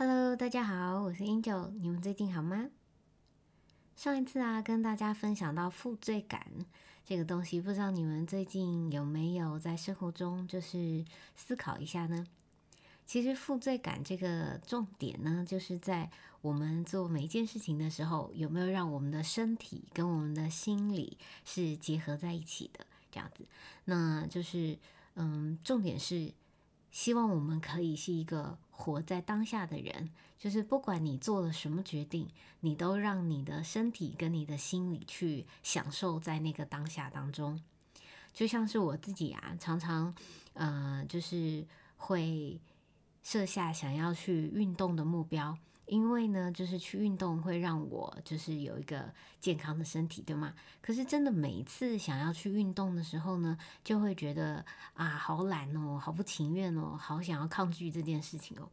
Hello，大家好，我是 Angel，你们最近好吗？上一次啊，跟大家分享到负罪感这个东西，不知道你们最近有没有在生活中就是思考一下呢？其实负罪感这个重点呢，就是在我们做每一件事情的时候，有没有让我们的身体跟我们的心理是结合在一起的，这样子。那就是，嗯，重点是希望我们可以是一个活在当下的人，就是不管你做了什么决定，你都让你的身体跟你的心理去享受在那个当下当中。就像是我自己啊，常常，呃，就是会。设下想要去运动的目标，因为呢，就是去运动会让我就是有一个健康的身体，对吗？可是真的每一次想要去运动的时候呢，就会觉得啊，好懒哦，好不情愿哦，好想要抗拒这件事情哦。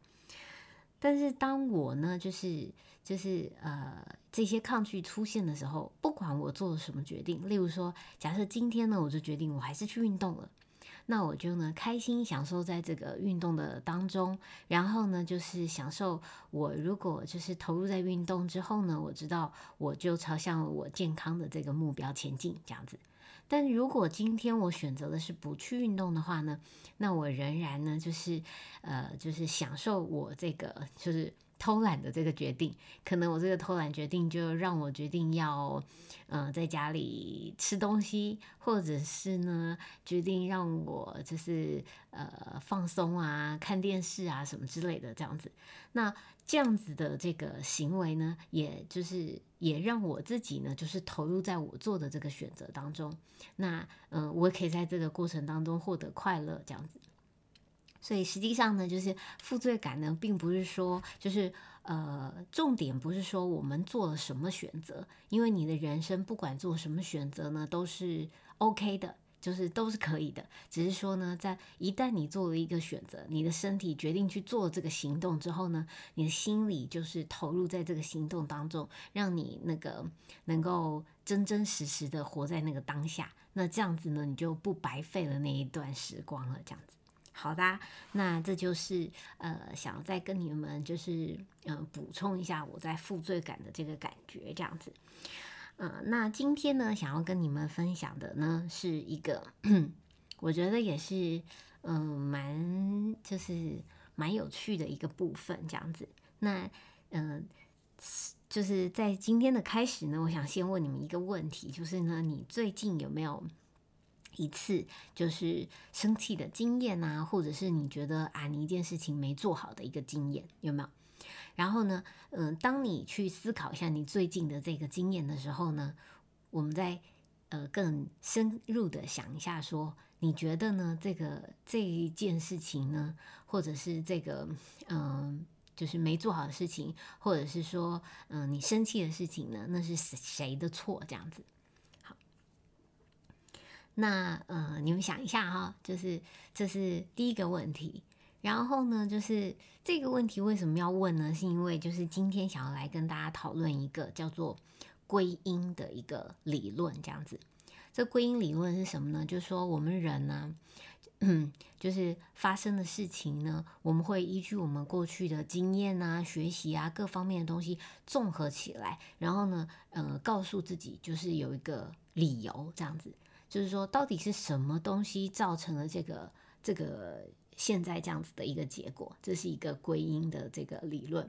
但是当我呢，就是就是呃这些抗拒出现的时候，不管我做了什么决定，例如说，假设今天呢，我就决定我还是去运动了。那我就呢开心享受在这个运动的当中，然后呢就是享受我如果就是投入在运动之后呢，我知道我就朝向我健康的这个目标前进这样子。但如果今天我选择的是不去运动的话呢，那我仍然呢就是呃就是享受我这个就是。偷懒的这个决定，可能我这个偷懒决定就让我决定要，嗯，在家里吃东西，或者是呢，决定让我就是呃放松啊，看电视啊什么之类的这样子。那这样子的这个行为呢，也就是也让我自己呢，就是投入在我做的这个选择当中。那嗯，我可以在这个过程当中获得快乐，这样子。所以实际上呢，就是负罪感呢，并不是说就是呃，重点不是说我们做了什么选择，因为你的人生不管做什么选择呢，都是 OK 的，就是都是可以的。只是说呢，在一旦你做了一个选择，你的身体决定去做这个行动之后呢，你的心理就是投入在这个行动当中，让你那个能够真真实实的活在那个当下。那这样子呢，你就不白费了那一段时光了，这样子。好的，那这就是呃，想再跟你们就是嗯补充一下我在负罪感的这个感觉这样子，嗯，那今天呢，想要跟你们分享的呢，是一个 我觉得也是嗯蛮就是蛮有趣的一个部分这样子。那嗯，就是在今天的开始呢，我想先问你们一个问题，就是呢，你最近有没有？一次就是生气的经验啊，或者是你觉得啊，你一件事情没做好的一个经验，有没有？然后呢，嗯，当你去思考一下你最近的这个经验的时候呢，我们再呃更深入的想一下，说你觉得呢？这个这一件事情呢，或者是这个嗯，就是没做好的事情，或者是说嗯，你生气的事情呢，那是谁的错？这样子。那呃，你们想一下哈，就是这是第一个问题。然后呢，就是这个问题为什么要问呢？是因为就是今天想要来跟大家讨论一个叫做归因的一个理论，这样子。这归因理论是什么呢？就是说我们人呢，嗯，就是发生的事情呢，我们会依据我们过去的经验啊、学习啊各方面的东西综合起来，然后呢，呃，告诉自己就是有一个理由这样子。就是说，到底是什么东西造成了这个这个现在这样子的一个结果？这是一个归因的这个理论。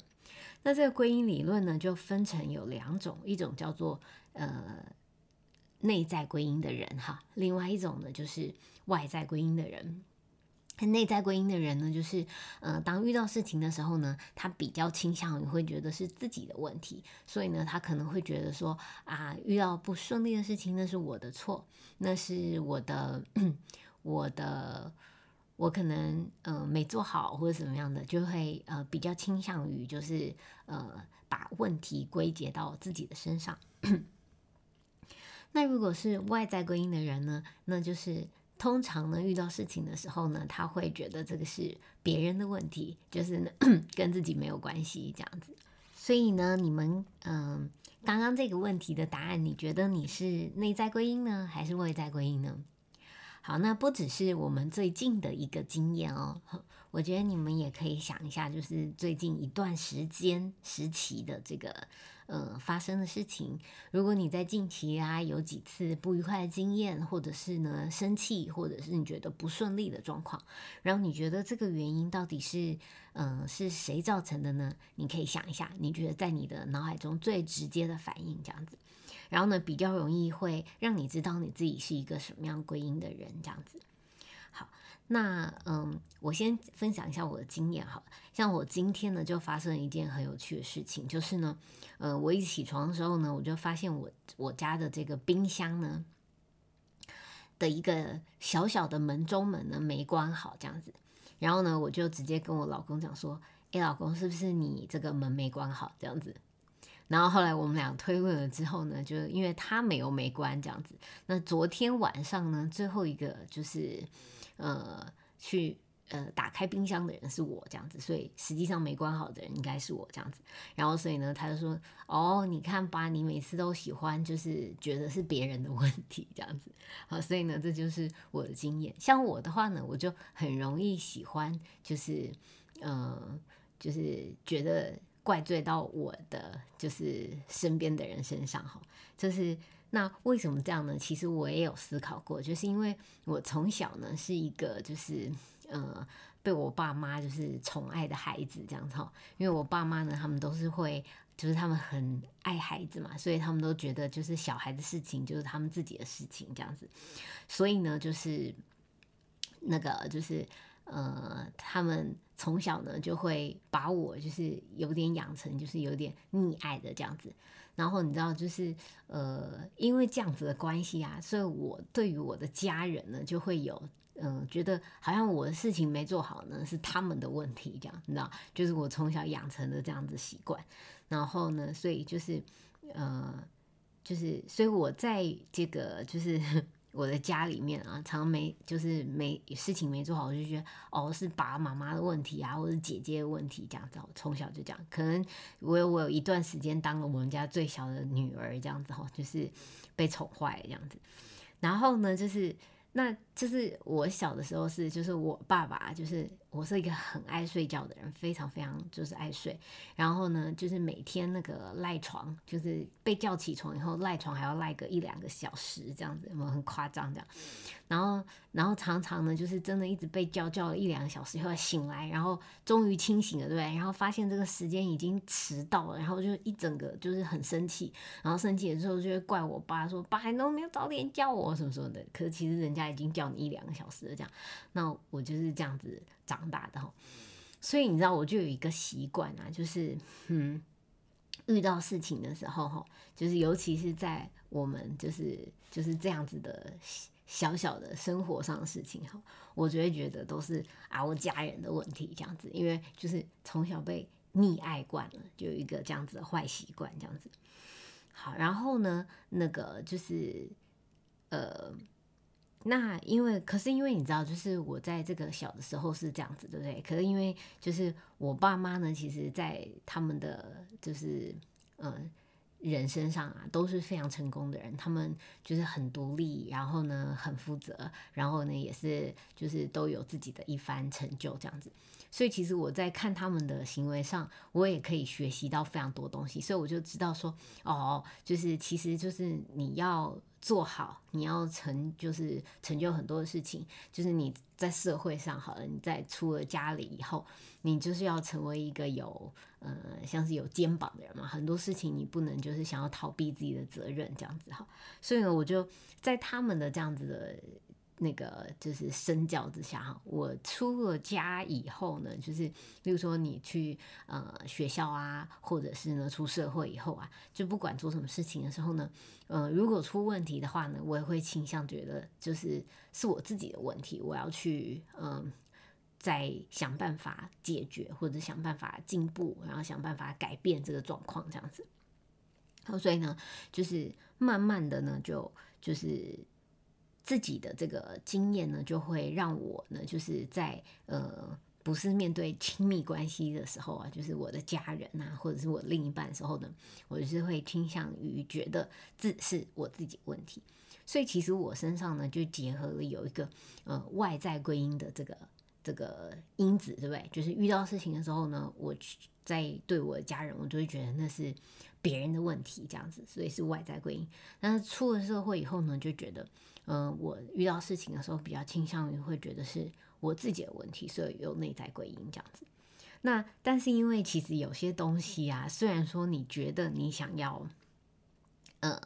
那这个归因理论呢，就分成有两种，一种叫做呃内在归因的人哈，另外一种呢就是外在归因的人。内在归因的人呢，就是，呃，当遇到事情的时候呢，他比较倾向于会觉得是自己的问题，所以呢，他可能会觉得说，啊，遇到不顺利的事情，那是我的错，那是我的，我的，我可能，呃，没做好或者怎么样的，就会，呃，比较倾向于就是，呃，把问题归结到自己的身上。那如果是外在归因的人呢，那就是。通常呢，遇到事情的时候呢，他会觉得这个是别人的问题，就是呢跟自己没有关系这样子。所以呢，你们嗯，刚刚这个问题的答案，你觉得你是内在归因呢，还是外在归因呢？好，那不只是我们最近的一个经验哦，我觉得你们也可以想一下，就是最近一段时间时期的这个。呃，发生的事情，如果你在近期啊有几次不愉快的经验，或者是呢生气，或者是你觉得不顺利的状况，然后你觉得这个原因到底是嗯是谁造成的呢？你可以想一下，你觉得在你的脑海中最直接的反应这样子，然后呢比较容易会让你知道你自己是一个什么样归因的人这样子。好那嗯，我先分享一下我的经验哈。像我今天呢，就发生了一件很有趣的事情，就是呢，呃，我一起床的时候呢，我就发现我我家的这个冰箱呢的一个小小的门中门呢没关好，这样子。然后呢，我就直接跟我老公讲说：“哎，老公，是不是你这个门没关好？”这样子。然后后来我们俩推论了之后呢，就因为他没有没关这样子。那昨天晚上呢，最后一个就是。呃，去呃打开冰箱的人是我这样子，所以实际上没关好的人应该是我这样子。然后所以呢，他就说：“哦，你看吧，你每次都喜欢就是觉得是别人的问题这样子。”好，所以呢，这就是我的经验。像我的话呢，我就很容易喜欢就是呃，就是觉得怪罪到我的就是身边的人身上哈，就是。那为什么这样呢？其实我也有思考过，就是因为我从小呢是一个就是呃被我爸妈就是宠爱的孩子这样子哈。因为我爸妈呢，他们都是会就是他们很爱孩子嘛，所以他们都觉得就是小孩的事情就是他们自己的事情这样子。所以呢，就是那个就是呃他们从小呢就会把我就是有点养成就是有点溺爱的这样子。然后你知道，就是呃，因为这样子的关系啊，所以我对于我的家人呢，就会有嗯，觉得好像我的事情没做好呢，是他们的问题，这样你知道，就是我从小养成的这样子习惯。然后呢，所以就是呃，就是所以我在这个就是。我的家里面啊，常没就是没事情没做好，我就觉得哦是爸爸妈妈的问题啊，或者是姐姐的问题这样子。我从小就这样，可能我有我有一段时间当了我们家最小的女儿这样子哈，就是被宠坏这样子。然后呢，就是。那就是我小的时候是，就是我爸爸，就是我是一个很爱睡觉的人，非常非常就是爱睡。然后呢，就是每天那个赖床，就是被叫起床以后赖床还要赖个一两个小时这样子，有没有很夸张这样？然后，然后常常呢，就是真的一直被叫叫了一两个小时以后醒来，然后终于清醒了，对不对？然后发现这个时间已经迟到了，然后就一整个就是很生气，然后生气的时候就会怪我爸说：“爸，你都没有早点叫我什么什么的。”可是其实人家已经叫你一两个小时了，这样。那我就是这样子长大的哈。所以你知道，我就有一个习惯啊，就是嗯，遇到事情的时候哈，就是尤其是在我们就是就是这样子的。小小的生活上的事情哈，我只会觉得都是啊我家人的问题这样子，因为就是从小被溺爱惯了，就有一个这样子的坏习惯这样子。好，然后呢，那个就是呃，那因为可是因为你知道，就是我在这个小的时候是这样子，对不对？可是因为就是我爸妈呢，其实在他们的就是嗯。人身上啊都是非常成功的人，他们就是很独立，然后呢很负责，然后呢也是就是都有自己的一番成就这样子。所以其实我在看他们的行为上，我也可以学习到非常多东西，所以我就知道说，哦，就是其实就是你要。做好，你要成就是成就很多的事情，就是你在社会上好了，你在出了家里以后，你就是要成为一个有呃像是有肩膀的人嘛，很多事情你不能就是想要逃避自己的责任这样子哈，所以呢，我就在他们的这样子的。那个就是身教之下哈，我出了家以后呢，就是例如说你去呃学校啊，或者是呢出社会以后啊，就不管做什么事情的时候呢，呃如果出问题的话呢，我也会倾向觉得就是是我自己的问题，我要去嗯再想办法解决，或者想办法进步，然后想办法改变这个状况这样子。好，所以呢，就是慢慢的呢，就就是。自己的这个经验呢，就会让我呢，就是在呃，不是面对亲密关系的时候啊，就是我的家人啊，或者是我另一半的时候呢，我就是会倾向于觉得自是我自己问题。所以其实我身上呢，就结合了有一个呃外在归因的这个这个因子，对不对？就是遇到事情的时候呢，我在对我的家人，我就会觉得那是别人的问题，这样子，所以是外在归因。但是出了社会以后呢，就觉得，嗯，我遇到事情的时候比较倾向于会觉得是我自己的问题，所以有内在归因这样子。那但是因为其实有些东西啊，虽然说你觉得你想要，嗯。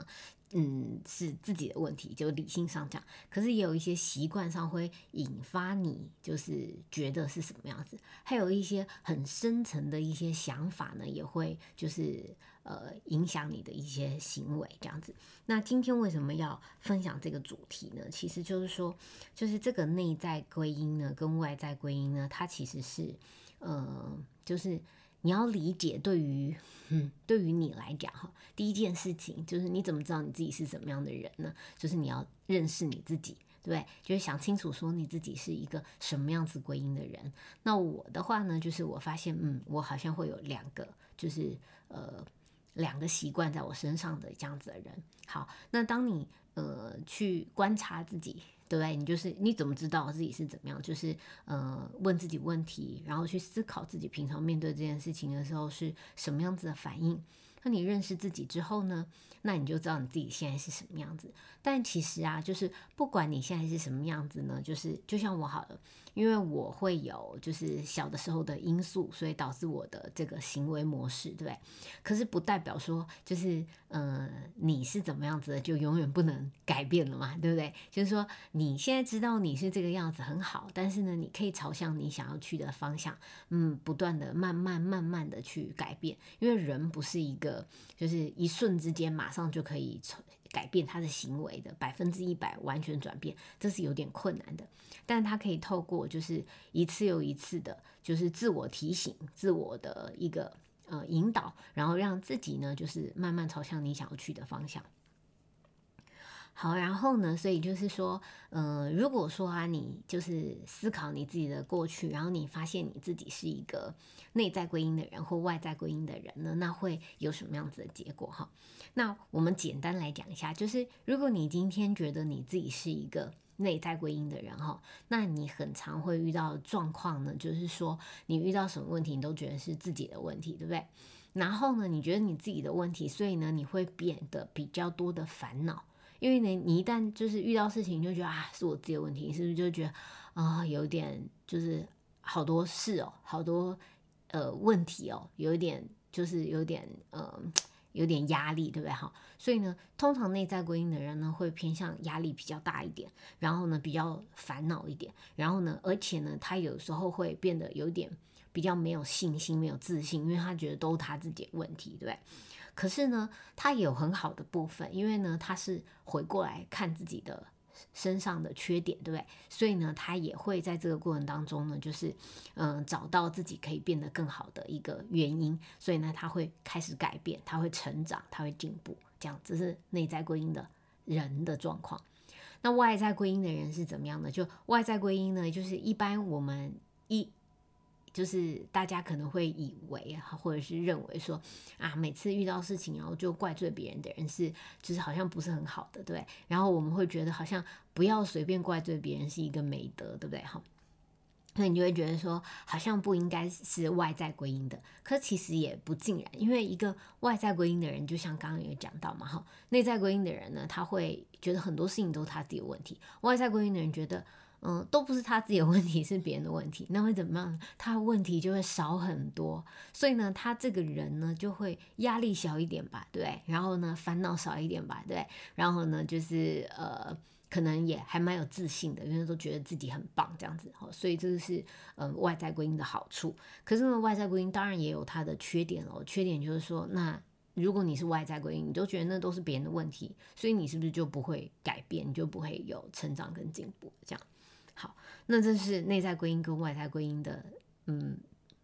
嗯，是自己的问题，就理性上讲。可是也有一些习惯上会引发你，就是觉得是什么样子。还有一些很深层的一些想法呢，也会就是呃影响你的一些行为这样子。那今天为什么要分享这个主题呢？其实就是说，就是这个内在归因呢，跟外在归因呢，它其实是呃，就是。你要理解，对于嗯，对于你来讲哈，第一件事情就是你怎么知道你自己是什么样的人呢？就是你要认识你自己，对不对？就是想清楚说你自己是一个什么样子归因的人。那我的话呢，就是我发现，嗯，我好像会有两个，就是呃，两个习惯在我身上的这样子的人。好，那当你呃去观察自己。对不对？你就是你怎么知道自己是怎么样？就是呃，问自己问题，然后去思考自己平常面对这件事情的时候是什么样子的反应。那你认识自己之后呢？那你就知道你自己现在是什么样子。但其实啊，就是不管你现在是什么样子呢，就是就像我好了。因为我会有就是小的时候的因素，所以导致我的这个行为模式，对不对？可是不代表说就是嗯你是怎么样子的就永远不能改变了嘛，对不对？就是说你现在知道你是这个样子很好，但是呢，你可以朝向你想要去的方向，嗯，不断的慢慢慢慢的去改变。因为人不是一个就是一瞬之间马上就可以改变他的行为的百分之一百完全转变，这是有点困难的。但他可以透过就是一次又一次的，就是自我提醒、自我的一个呃引导，然后让自己呢，就是慢慢朝向你想要去的方向。好，然后呢，所以就是说，呃，如果说啊，你就是思考你自己的过去，然后你发现你自己是一个内在归因的人或外在归因的人呢，那会有什么样子的结果？哈，那我们简单来讲一下，就是如果你今天觉得你自己是一个内在归因的人，哈，那你很常会遇到状况呢，就是说你遇到什么问题，你都觉得是自己的问题，对不对？然后呢，你觉得你自己的问题，所以呢，你会变得比较多的烦恼。因为呢，你一旦就是遇到事情，就觉得啊，是我自己的问题，是不是就觉得啊，有点就是好多事哦，好多呃问题哦，有一点就是有点呃有点压力，对不对？哈，所以呢，通常内在归因的人呢，会偏向压力比较大一点，然后呢，比较烦恼一点，然后呢，而且呢，他有时候会变得有点比较没有信心、没有自信，因为他觉得都是他自己的问题，对不对？可是呢，他也有很好的部分，因为呢，他是回过来看自己的身上的缺点，对不对？所以呢，他也会在这个过程当中呢，就是嗯，找到自己可以变得更好的一个原因。所以呢，他会开始改变，他会成长，他会进步，这样这是内在归因的人的状况。那外在归因的人是怎么样的？就外在归因呢，就是一般我们一。就是大家可能会以为，或者是认为说啊，每次遇到事情然后就怪罪别人的人是，就是好像不是很好的，对然后我们会觉得好像不要随便怪罪别人是一个美德，对不对？哈，那你就会觉得说，好像不应该是外在归因的。可其实也不尽然，因为一个外在归因的人，就像刚刚有讲到嘛，哈，内在归因的人呢，他会觉得很多事情都是他自己的问题；外在归因的人觉得。嗯，都不是他自己的问题，是别人的问题，那会怎么样？他问题就会少很多，所以呢，他这个人呢就会压力小一点吧，对然后呢，烦恼少一点吧，对然后呢，就是呃，可能也还蛮有自信的，因为都觉得自己很棒这样子，哦，所以这个是嗯外在归因的好处。可是呢，外在归因当然也有它的缺点哦，缺点就是说，那如果你是外在归因，你都觉得那都是别人的问题，所以你是不是就不会改变，你就不会有成长跟进步这样？好，那这是内在归因跟外在归因的，嗯，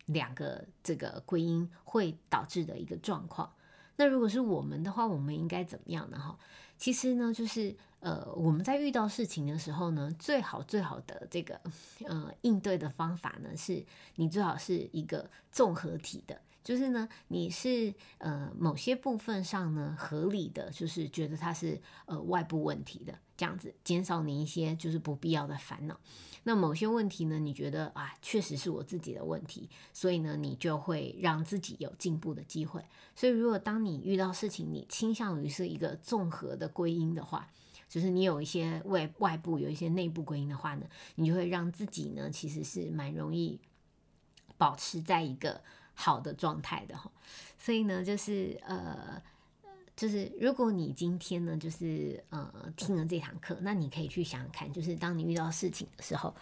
两个这个归因会导致的一个状况。那如果是我们的话，我们应该怎么样呢？哈，其实呢，就是呃，我们在遇到事情的时候呢，最好最好的这个呃应对的方法呢，是你最好是一个综合体的。就是呢，你是呃某些部分上呢合理的，就是觉得它是呃外部问题的这样子，减少你一些就是不必要的烦恼。那某些问题呢，你觉得啊确实是我自己的问题，所以呢你就会让自己有进步的机会。所以如果当你遇到事情，你倾向于是一个综合的归因的话，就是你有一些外外部有一些内部归因的话呢，你就会让自己呢其实是蛮容易保持在一个。好的状态的哈，所以呢，就是呃，就是如果你今天呢，就是呃听了这堂课，那你可以去想想看，就是当你遇到事情的时候，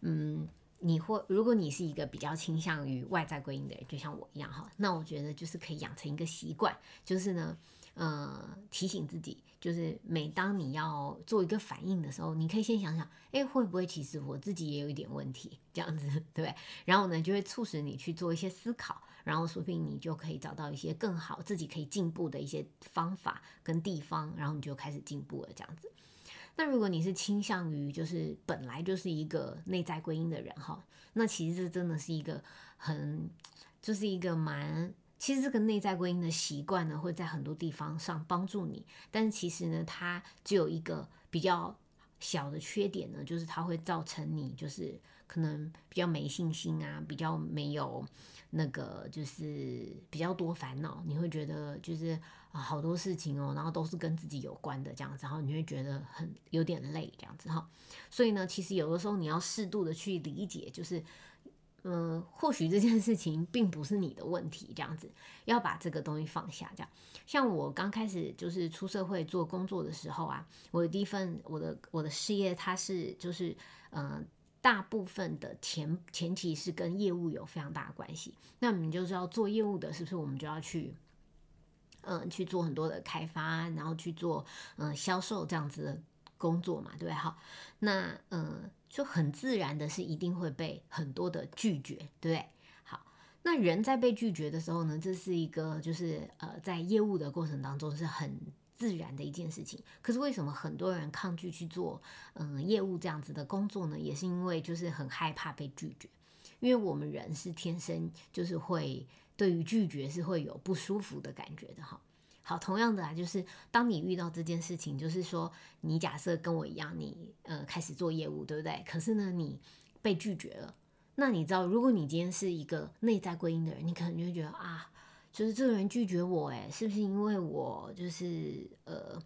嗯，你会如果你是一个比较倾向于外在归因的人，就像我一样哈，那我觉得就是可以养成一个习惯，就是呢。呃，提醒自己，就是每当你要做一个反应的时候，你可以先想想，哎，会不会其实我自己也有一点问题，这样子，对然后呢，就会促使你去做一些思考，然后说不定你就可以找到一些更好自己可以进步的一些方法跟地方，然后你就开始进步了，这样子。那如果你是倾向于就是本来就是一个内在归因的人哈，那其实这真的是一个很，就是一个蛮。其实这个内在归因的习惯呢，会在很多地方上帮助你，但是其实呢，它只有一个比较小的缺点呢，就是它会造成你就是可能比较没信心啊，比较没有那个就是比较多烦恼，你会觉得就是啊好多事情哦，然后都是跟自己有关的这样子，然后你会觉得很有点累这样子哈。所以呢，其实有的时候你要适度的去理解，就是。嗯，或许这件事情并不是你的问题，这样子要把这个东西放下。这样，像我刚开始就是出社会做工作的时候啊，我的第一份我的我的事业，它是就是嗯，大部分的前前期是跟业务有非常大的关系。那我们就知道做业务的，是不是我们就要去嗯去做很多的开发，然后去做嗯销售这样子的工作嘛，对不对？好，那嗯。就很自然的是一定会被很多的拒绝，对不对？好，那人在被拒绝的时候呢，这是一个就是呃在业务的过程当中是很自然的一件事情。可是为什么很多人抗拒去做嗯业务这样子的工作呢？也是因为就是很害怕被拒绝，因为我们人是天生就是会对于拒绝是会有不舒服的感觉的哈。好，同样的啊，就是当你遇到这件事情，就是说，你假设跟我一样，你呃开始做业务，对不对？可是呢，你被拒绝了。那你知道，如果你今天是一个内在归因的人，你可能就会觉得啊，就是这个人拒绝我，诶，是不是因为我就是呃。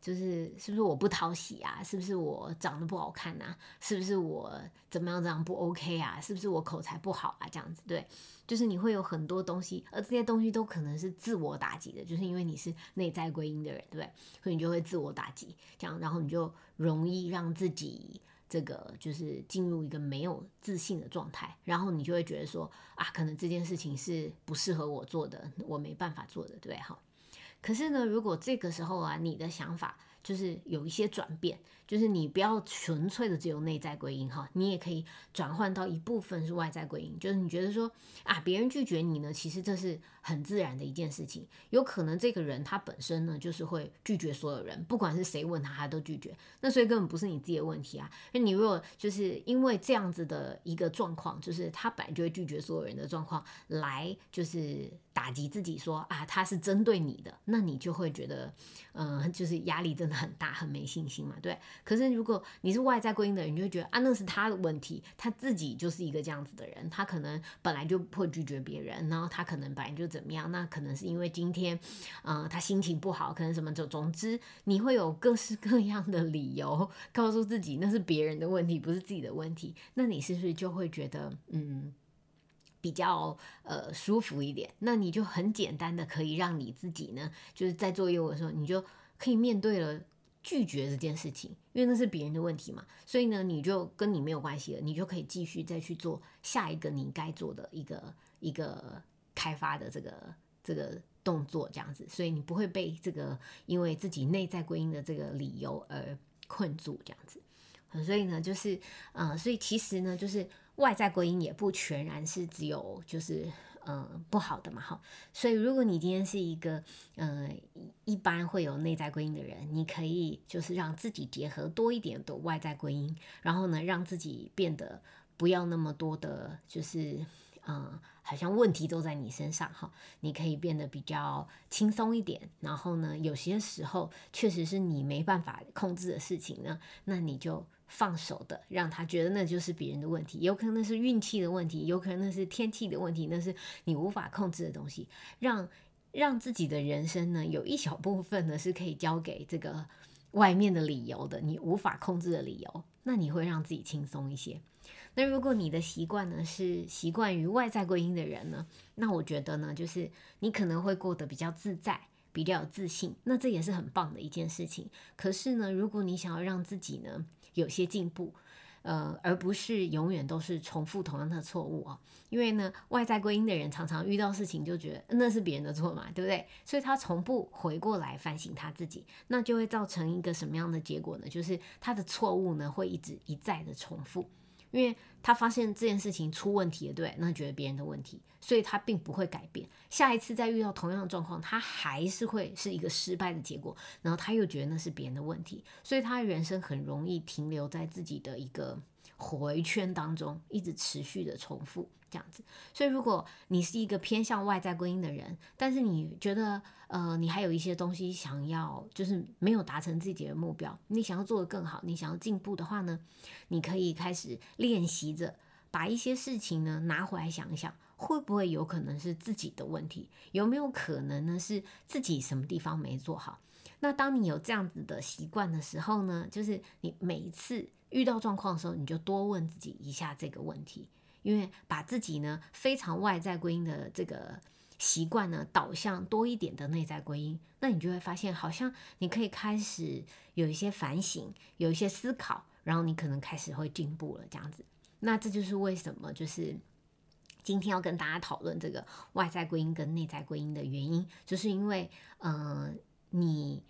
就是是不是我不讨喜啊？是不是我长得不好看啊？是不是我怎么样怎样不 OK 啊？是不是我口才不好啊？这样子对，就是你会有很多东西，而这些东西都可能是自我打击的，就是因为你是内在归因的人，对不对？所以你就会自我打击，这样，然后你就容易让自己这个就是进入一个没有自信的状态，然后你就会觉得说啊，可能这件事情是不适合我做的，我没办法做的，对，哈。可是呢，如果这个时候啊，你的想法就是有一些转变。就是你不要纯粹的只有内在归因哈，你也可以转换到一部分是外在归因。就是你觉得说啊，别人拒绝你呢，其实这是很自然的一件事情。有可能这个人他本身呢，就是会拒绝所有人，不管是谁问他，他都拒绝。那所以根本不是你自己的问题啊。那你如果就是因为这样子的一个状况，就是他本来就会拒绝所有人的状况，来就是打击自己说啊，他是针对你的，那你就会觉得嗯，就是压力真的很大，很没信心嘛，对。可是，如果你是外在归因的人，你就会觉得啊，那是他的问题，他自己就是一个这样子的人，他可能本来就会拒绝别人，然后他可能本来就怎么样，那可能是因为今天，嗯，他心情不好，可能什么总总之，你会有各式各样的理由告诉自己那是别人的问题，不是自己的问题，那你是不是就会觉得嗯比较呃舒服一点？那你就很简单的可以让你自己呢，就是在做业务的时候，你就可以面对了。拒绝这件事情，因为那是别人的问题嘛，所以呢，你就跟你没有关系了，你就可以继续再去做下一个你该做的一个一个开发的这个这个动作，这样子，所以你不会被这个因为自己内在归因的这个理由而困住，这样子。所以呢，就是呃，所以其实呢，就是外在归因也不全然是只有就是嗯不好的嘛，哈。所以如果你今天是一个呃一般会有内在归因的人，你可以就是让自己结合多一点的外在归因，然后呢，让自己变得不要那么多的，就是嗯。好像问题都在你身上哈，你可以变得比较轻松一点。然后呢，有些时候确实是你没办法控制的事情呢，那你就放手的，让他觉得那就是别人的问题，有可能那是运气的问题，有可能那是天气的问题，那是你无法控制的东西。让让自己的人生呢，有一小部分呢是可以交给这个外面的理由的，你无法控制的理由，那你会让自己轻松一些。那如果你的习惯呢是习惯于外在归因的人呢，那我觉得呢，就是你可能会过得比较自在，比较有自信，那这也是很棒的一件事情。可是呢，如果你想要让自己呢有些进步，呃，而不是永远都是重复同样的错误啊，因为呢，外在归因的人常常遇到事情就觉得那是别人的错嘛，对不对？所以他从不回过来反省他自己，那就会造成一个什么样的结果呢？就是他的错误呢会一直一再的重复。因为他发现这件事情出问题了，对，那觉得别人的问题，所以他并不会改变。下一次再遇到同样的状况，他还是会是一个失败的结果，然后他又觉得那是别人的问题，所以他人生很容易停留在自己的一个回圈当中，一直持续的重复。这样子，所以如果你是一个偏向外在归因的人，但是你觉得呃，你还有一些东西想要，就是没有达成自己的目标，你想要做得更好，你想要进步的话呢，你可以开始练习着把一些事情呢拿回来想一想，会不会有可能是自己的问题？有没有可能呢是自己什么地方没做好？那当你有这样子的习惯的时候呢，就是你每一次遇到状况的时候，你就多问自己一下这个问题。因为把自己呢非常外在归因的这个习惯呢导向多一点的内在归因，那你就会发现好像你可以开始有一些反省，有一些思考，然后你可能开始会进步了这样子。那这就是为什么就是今天要跟大家讨论这个外在归因跟内在归因的原因，就是因为嗯你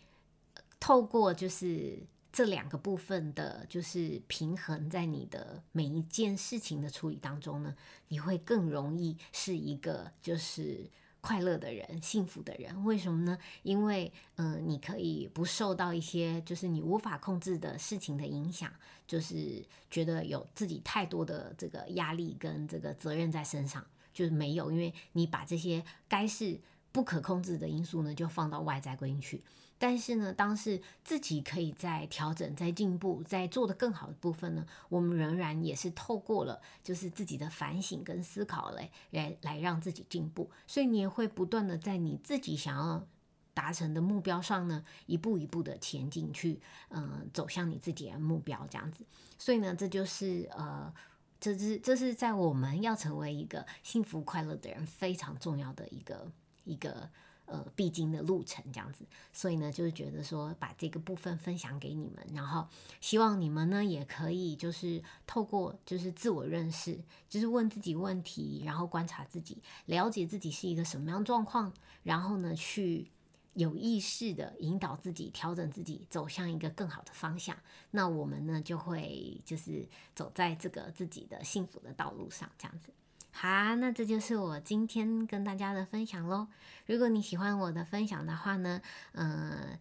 透过就是。这两个部分的，就是平衡在你的每一件事情的处理当中呢，你会更容易是一个就是快乐的人、幸福的人。为什么呢？因为嗯，你可以不受到一些就是你无法控制的事情的影响，就是觉得有自己太多的这个压力跟这个责任在身上，就是没有，因为你把这些该是不可控制的因素呢，就放到外在归因去。但是呢，当是自己可以在调整、在进步、在做的更好的部分呢，我们仍然也是透过了就是自己的反省跟思考来来来让自己进步。所以你也会不断的在你自己想要达成的目标上呢，一步一步的前进去，嗯，走向你自己的目标这样子。所以呢，这就是呃，这是这是在我们要成为一个幸福快乐的人非常重要的一个一个。呃，必经的路程这样子，所以呢，就是觉得说把这个部分分享给你们，然后希望你们呢也可以就是透过就是自我认识，就是问自己问题，然后观察自己，了解自己是一个什么样状况，然后呢去有意识的引导自己，调整自己，走向一个更好的方向。那我们呢就会就是走在这个自己的幸福的道路上，这样子。好，那这就是我今天跟大家的分享喽。如果你喜欢我的分享的话呢，嗯，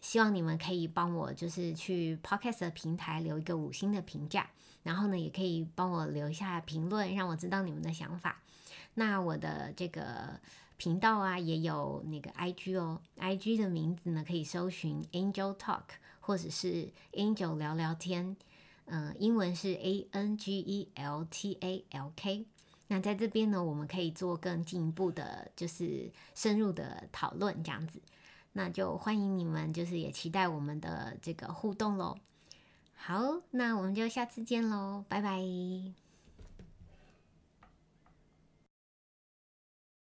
希望你们可以帮我就是去 Podcast 的平台留一个五星的评价，然后呢，也可以帮我留下评论，让我知道你们的想法。那我的这个频道啊，也有那个 IG 哦，IG 的名字呢可以搜寻 Angel Talk 或者是 Angel 聊聊天，嗯，英文是 A N G E L T A L K。那在这边呢，我们可以做更进一步的，就是深入的讨论这样子。那就欢迎你们，就是也期待我们的这个互动喽。好，那我们就下次见喽，拜拜。